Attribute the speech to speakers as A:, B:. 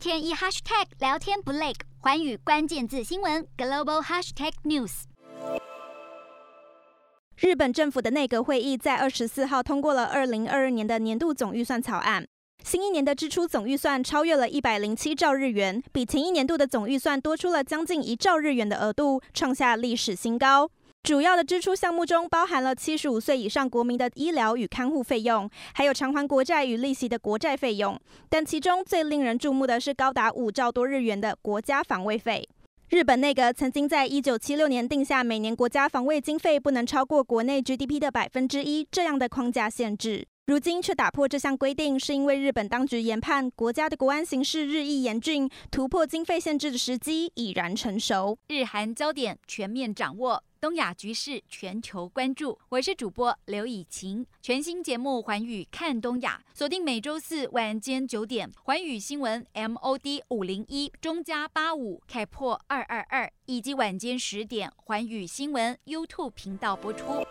A: 天一 hashtag 聊天不累，寰宇关键字新闻 global hashtag news。
B: 日本政府的内阁会议在二十四号通过了二零二二年的年度总预算草案。新一年的支出总预算超越了一百零七兆日元，比前一年度的总预算多出了将近一兆日元的额度，创下历史新高。主要的支出项目中包含了七十五岁以上国民的医疗与看护费用，还有偿还国债与利息的国债费用。但其中最令人注目的是高达五兆多日元的国家防卫费。日本内阁曾经在一九七六年定下每年国家防卫经费不能超过国内 GDP 的百分之一这样的框架限制。如今却打破这项规定，是因为日本当局研判国家的国安形势日益严峻，突破经费限制的时机已然成熟。
C: 日韩焦点全面掌握，东亚局势全球关注。我是主播刘以晴，全新节目《寰宇看东亚》，锁定每周四晚间九点，寰宇新闻 MOD 五零一中加八五开破二二二，以及晚间十点，寰宇新闻 YouTube 频道播出。